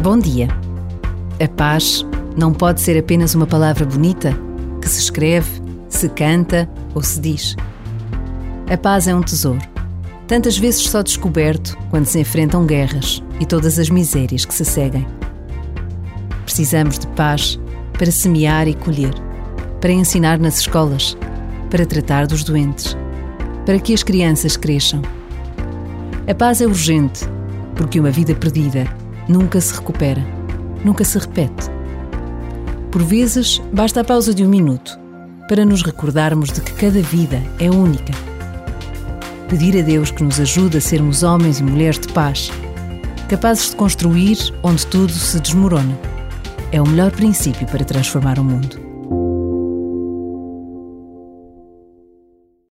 Bom dia. A paz não pode ser apenas uma palavra bonita que se escreve, se canta ou se diz. A paz é um tesouro, tantas vezes só descoberto quando se enfrentam guerras e todas as misérias que se seguem. Precisamos de paz para semear e colher, para ensinar nas escolas, para tratar dos doentes, para que as crianças cresçam. A paz é urgente, porque uma vida perdida nunca se recupera, nunca se repete. Por vezes, basta a pausa de um minuto para nos recordarmos de que cada vida é única. Pedir a Deus que nos ajude a sermos homens e mulheres de paz, capazes de construir onde tudo se desmorona, é o melhor princípio para transformar o mundo.